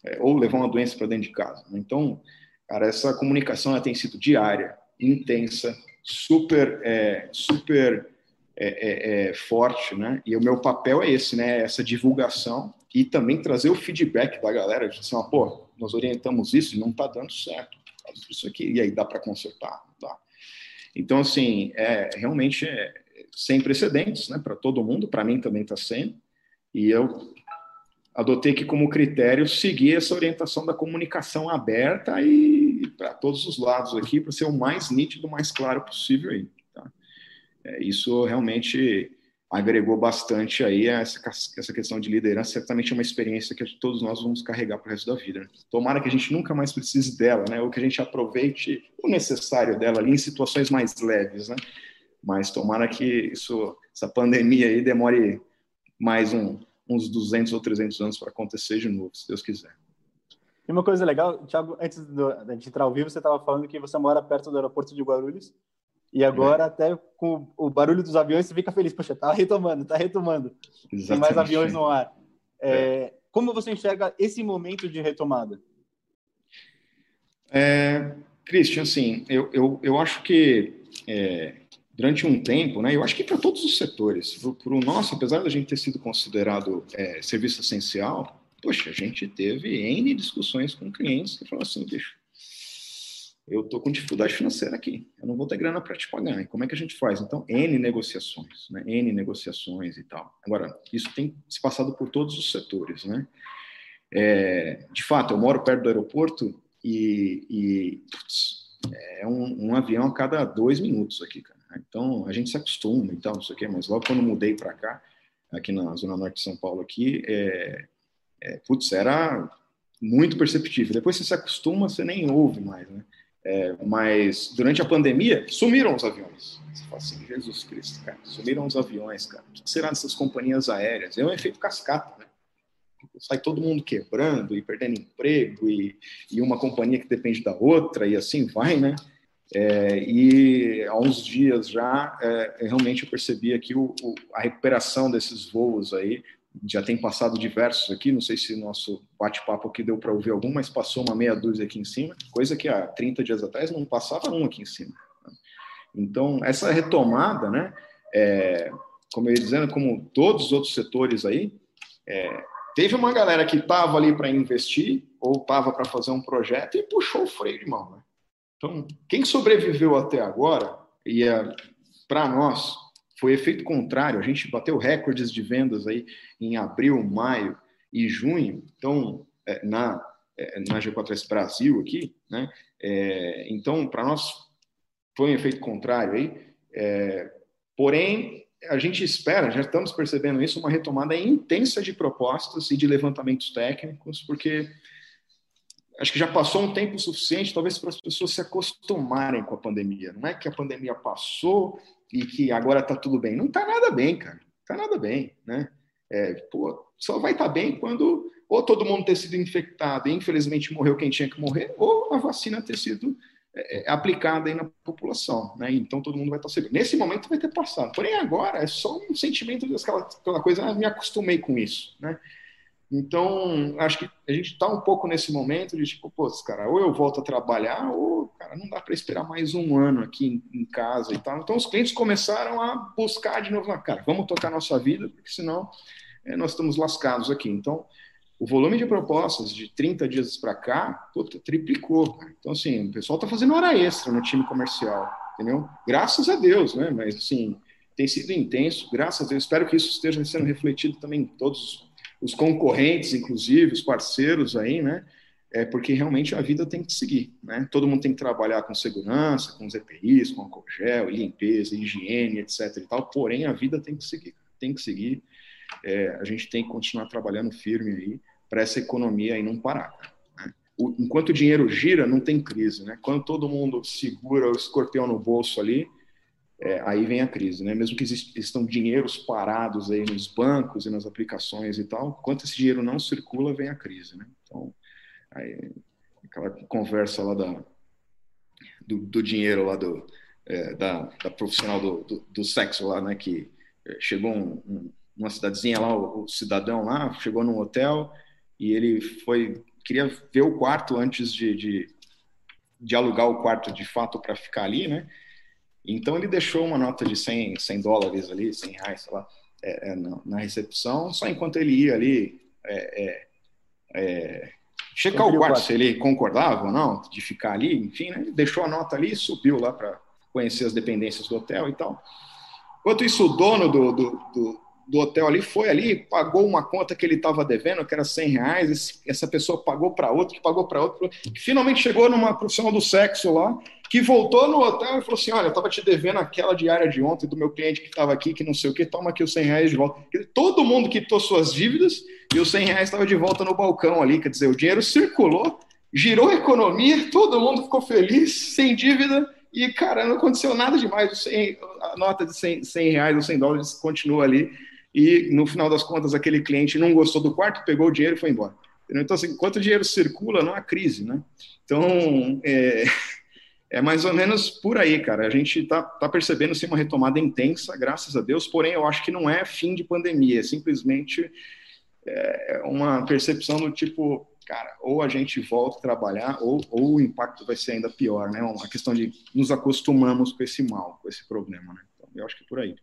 Speaker 4: é, ou levar uma doença para dentro de casa. Né? Então, cara, essa comunicação tem sido diária, intensa, super, é, super é, é, é, forte, né? E o meu papel é esse, né? Essa divulgação e também trazer o feedback da galera, de assim, pô, nós orientamos isso e não está dando certo. Isso aqui, e aí dá para consertar, tá? Então, assim, é realmente é, sem precedentes, né? Para todo mundo, para mim também está sendo. E eu adotei aqui como critério seguir essa orientação da comunicação aberta e para todos os lados aqui, para ser o mais nítido, o mais claro possível aí. Tá? É, isso realmente agregou bastante aí essa, essa questão de liderança, certamente é uma experiência que todos nós vamos carregar para o resto da vida. Né? Tomara que a gente nunca mais precise dela, né? ou que a gente aproveite o necessário dela ali em situações mais leves, né? mas tomara que isso, essa pandemia aí demore mais um, uns 200 ou 300 anos para acontecer de novo, se Deus quiser.
Speaker 2: E uma coisa legal, Thiago, antes gente entrar ao vivo, você estava falando que você mora perto do aeroporto de Guarulhos, e agora é. até com o barulho dos aviões você fica feliz, poxa, tá retomando, tá retomando. Exatamente. Tem mais aviões no ar. É, é. Como você enxerga esse momento de retomada?
Speaker 4: É, Christian, assim, eu, eu, eu acho que é, durante um tempo, né, eu acho que para todos os setores, para o nosso, apesar da gente ter sido considerado é, serviço essencial, poxa, a gente teve N discussões com clientes que falaram assim, bicho, eu estou com dificuldade financeira aqui, eu não vou ter grana para te pagar, e como é que a gente faz? Então, N negociações, né, N negociações e tal. Agora, isso tem se passado por todos os setores, né? É, de fato, eu moro perto do aeroporto e, e putz, é um, um avião a cada dois minutos aqui, cara. Então, a gente se acostuma e tal, não sei o quê, mas logo quando mudei para cá, aqui na Zona Norte de São Paulo, aqui, é, é, putz, era muito perceptível. Depois você se acostuma, você nem ouve mais, né? É, mas durante a pandemia, sumiram os aviões. Você fala assim, Jesus Cristo, cara, sumiram os aviões, cara. O que será dessas companhias aéreas? É um efeito cascata, né? Sai todo mundo quebrando e perdendo emprego e, e uma companhia que depende da outra e assim vai, né? É, e há uns dias já, é, realmente eu percebi aqui o, o, a recuperação desses voos aí, já tem passado diversos aqui, não sei se nosso bate-papo aqui deu para ouvir algum, mas passou uma meia dúzia aqui em cima, coisa que há 30 dias atrás não passava um aqui em cima. Então, essa retomada, né, é, como eu ia dizendo, como todos os outros setores aí, é, teve uma galera que estava ali para investir ou estava para fazer um projeto e puxou o freio de mão. Né? Então, quem sobreviveu até agora, e é, para nós, foi efeito contrário. A gente bateu recordes de vendas aí em abril, maio e junho. Então, é, na, é, na G4S Brasil aqui, né? É, então, para nós foi um efeito contrário aí. É, porém, a gente espera, já estamos percebendo isso, uma retomada intensa de propostas e de levantamentos técnicos, porque acho que já passou um tempo suficiente, talvez, para as pessoas se acostumarem com a pandemia. Não é que a pandemia passou e que agora está tudo bem. Não está nada bem, cara. Está nada bem, né? É, pô, só vai estar tá bem quando ou todo mundo ter sido infectado e infelizmente morreu quem tinha que morrer, ou a vacina ter sido é, é aplicada aí na população, né? Então todo mundo vai estar tá seguro. Nesse momento vai ter passado. Porém agora é só um sentimento daquela aquela coisa, ah, me acostumei com isso, né? Então, acho que a gente está um pouco nesse momento de tipo, pô, cara, ou eu volto a trabalhar, ou, cara, não dá para esperar mais um ano aqui em, casa e tal. Então, os clientes começaram a buscar de novo, cara, vamos tocar nossa vida, porque senão é, nós estamos lascados aqui. Então, o volume de propostas de 30 dias para cá, puta, triplicou. Cara. Então, assim, o pessoal está fazendo hora extra no time comercial, entendeu? Graças a Deus, né? Mas, assim, tem sido intenso, graças a Deus. Espero que isso esteja sendo refletido também em todos os concorrentes, inclusive, os parceiros aí, né? É porque realmente a vida tem que seguir, né? Todo mundo tem que trabalhar com segurança, com os EPIs, com álcool gel, limpeza, higiene, etc. e tal. Porém, a vida tem que seguir, tem que seguir. É, a gente tem que continuar trabalhando firme aí para essa economia aí não parar. Né? O, enquanto o dinheiro gira, não tem crise, né? Quando todo mundo segura o escorpião no bolso ali, é, aí vem a crise, né? Mesmo que existam dinheiros parados aí nos bancos e nas aplicações e tal, enquanto esse dinheiro não circula, vem a crise, né? Então, aí, aquela conversa lá da, do, do dinheiro lá do, é, da, da, profissional do, do, do, sexo lá, né? Que é, chegou um, um, uma cidadezinha lá, o, o cidadão lá, chegou num hotel e ele foi, queria ver o quarto antes de, de, de alugar o quarto de fato para ficar ali, né? Então ele deixou uma nota de 100, 100 dólares ali, 100 reais, sei lá, é, é, na, na, recepção, só enquanto ele ia ali é, é, é checar o quarto, se ele concordava ou não de ficar ali, enfim, né? deixou a nota ali e subiu lá para conhecer as dependências do hotel e tal. Enquanto isso, o dono do, do, do do hotel ali foi ali, pagou uma conta que ele estava devendo, que era 100 reais, esse, essa pessoa pagou para outro, que pagou para outro, que finalmente chegou numa profissional do sexo lá, que voltou no hotel e falou assim, olha, eu estava te devendo aquela diária de ontem do meu cliente que estava aqui, que não sei o que, toma aqui os 100 reais de volta. Todo mundo quitou suas dívidas e os 100 reais estava de volta no balcão ali, quer dizer, o dinheiro circulou, girou a economia, todo mundo ficou feliz, sem dívida, e, cara, não aconteceu nada demais. 100, a nota de 100, 100 reais ou 100 dólares continua ali e no final das contas aquele cliente não gostou do quarto, pegou o dinheiro e foi embora. Então, assim, enquanto o dinheiro circula, não há crise, né? Então, é, é mais ou menos por aí, cara. A gente está tá percebendo sim, uma retomada intensa, graças a Deus, porém eu acho que não é fim de pandemia, é simplesmente é, uma percepção do tipo, cara, ou a gente volta a trabalhar, ou, ou o impacto vai ser ainda pior, né? Uma questão de nos acostumamos com esse mal, com esse problema, né? Então, eu acho que é por aí.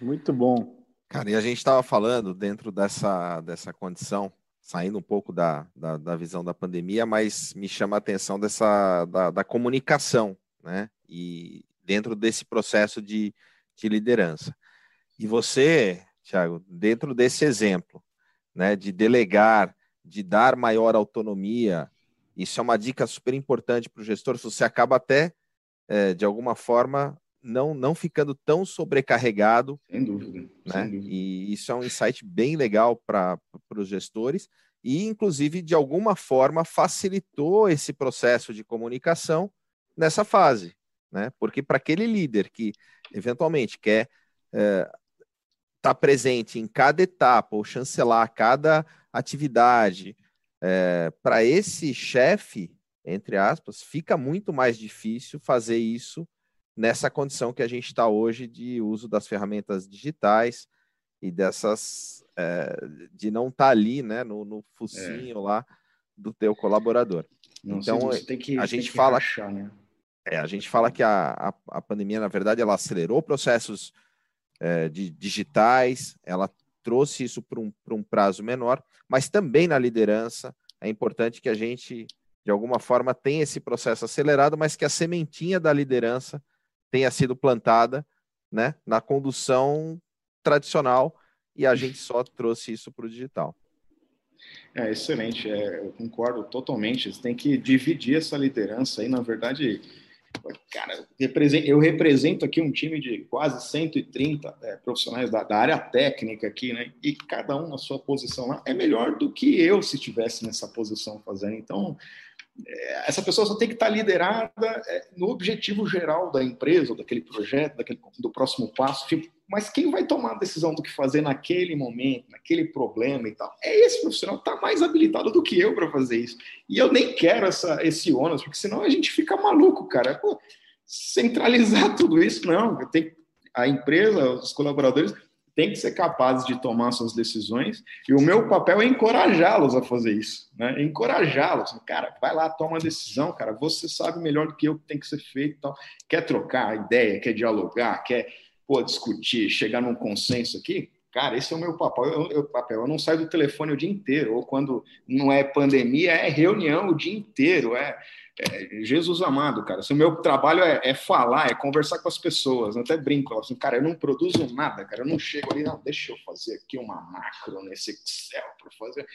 Speaker 2: Muito bom.
Speaker 3: Cara, e a gente estava falando dentro dessa, dessa condição, saindo um pouco da, da, da, visão da pandemia, mas me chama a atenção dessa da, da comunicação, né? E dentro desse processo de, de liderança. E você, Thiago, dentro desse exemplo, né, de delegar, de dar maior autonomia, isso é uma dica super importante para o gestor. Você acaba até, é, de alguma forma, não, não ficando tão sobrecarregado.
Speaker 4: Sem dúvida.
Speaker 3: Né?
Speaker 4: Sem dúvida.
Speaker 3: E isso é um insight bem legal para os gestores e, inclusive, de alguma forma, facilitou esse processo de comunicação nessa fase. Né? Porque para aquele líder que, eventualmente, quer estar é, tá presente em cada etapa ou chancelar cada atividade, é, para esse chefe, entre aspas, fica muito mais difícil fazer isso nessa condição que a gente está hoje de uso das ferramentas digitais, e dessas é, de não estar tá ali, né, no, no focinho é. lá do teu colaborador. Não, então que, a gente fala, rachar, né? é, a gente fala que a, a, a, pandemia na verdade ela acelerou processos é, de digitais, ela trouxe isso para um, um prazo menor, mas também na liderança é importante que a gente de alguma forma tenha esse processo acelerado, mas que a sementinha da liderança tenha sido plantada, né, na condução tradicional e a gente só trouxe isso para o digital.
Speaker 4: É excelente, é, eu concordo totalmente. Você tem que dividir essa liderança aí, na verdade. Cara, eu represento aqui um time de quase 130 é, profissionais da, da, área técnica aqui, né? E cada um na sua posição lá é melhor do que eu se estivesse nessa posição fazendo. Então, essa pessoa só tem que estar liderada é, no objetivo geral da empresa, daquele projeto, daquele, do próximo passo. Tipo, mas quem vai tomar a decisão do que fazer naquele momento, naquele problema e tal? É esse profissional que está mais habilitado do que eu para fazer isso. E eu nem quero essa, esse ônus, porque senão a gente fica maluco, cara. Pô, centralizar tudo isso, não. Tenho, a empresa, os colaboradores têm que ser capazes de tomar suas decisões e o meu papel é encorajá-los a fazer isso, né? Encorajá-los, cara, vai lá, toma a decisão, cara. Você sabe melhor do que eu o que tem que ser feito, tal. Quer trocar ideia, quer dialogar, quer pô, discutir, chegar num consenso aqui, cara, esse é o meu papel. Eu, eu, papel. eu não saio do telefone o dia inteiro, ou quando não é pandemia, é reunião o dia inteiro, é, é Jesus amado, cara. Se o meu trabalho é, é, falar, é conversar com as pessoas, eu até brinco, assim, cara, eu não produzo nada, cara, eu não chego ali, não, deixa eu fazer aqui uma macro nesse Excel para fazer.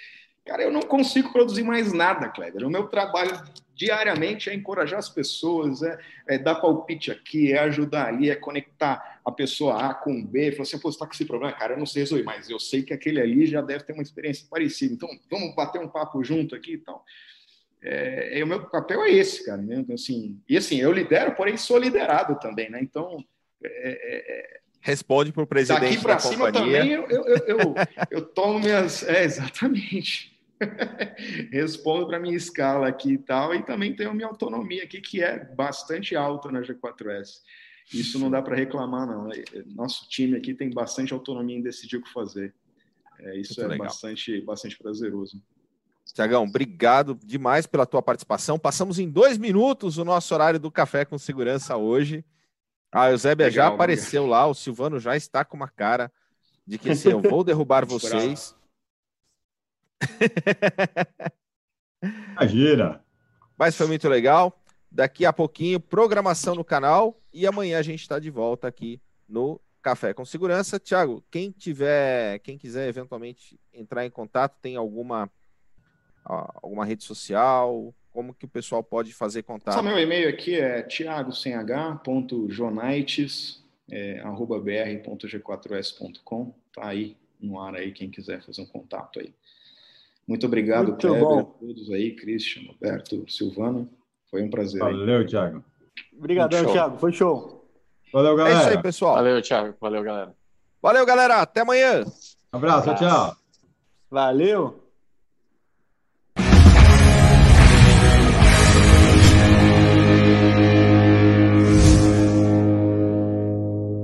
Speaker 4: Cara, eu não consigo produzir mais nada, Kleber. O meu trabalho diariamente é encorajar as pessoas, é, é dar palpite aqui, é ajudar ali, é conectar a pessoa A com B. Falar assim, pô, você está com esse problema? Cara, eu não sei resolver, mas eu sei que aquele ali já deve ter uma experiência parecida. Então, vamos bater um papo junto aqui e então. tal. É, é, o meu papel é esse, cara. Né? Então, assim, e assim, eu lidero, porém sou liderado também, né? Então, é,
Speaker 3: é responde para o presidente Daqui para cima companhia. também
Speaker 4: eu, eu, eu, eu, eu tomo minhas... É, exatamente. respondo para minha escala aqui e tal, e também tenho minha autonomia aqui, que é bastante alta na G4S. Isso não dá para reclamar, não. É, é, nosso time aqui tem bastante autonomia em decidir o que fazer. É, isso Muito é bastante, bastante prazeroso.
Speaker 3: Tiagão, obrigado demais pela tua participação. Passamos em dois minutos o nosso horário do Café com Segurança hoje. A Eusébia já apareceu lá, o Silvano já está com uma cara de que assim, eu vou derrubar vocês.
Speaker 1: Imagina.
Speaker 3: Mas foi muito legal. Daqui a pouquinho, programação no canal. E amanhã a gente está de volta aqui no Café com Segurança. Tiago, quem tiver, quem quiser eventualmente entrar em contato, tem alguma, alguma rede social? Como que o pessoal pode fazer contato? Só
Speaker 4: meu e-mail aqui é thiago.jonaites.br.g4s.com. Tá aí no ar aí, quem quiser fazer um contato aí. Muito obrigado, Muito Kleber, bom. a todos aí, Christian, Roberto, Silvano. Foi um prazer.
Speaker 1: Valeu, aí. Thiago.
Speaker 2: Obrigadão, Thiago. Foi show.
Speaker 3: Valeu, galera. É isso aí, pessoal.
Speaker 5: Valeu, Thiago. Valeu, galera.
Speaker 3: Valeu, galera. Até amanhã.
Speaker 1: Um abraço, um abraço. tchau.
Speaker 2: Valeu.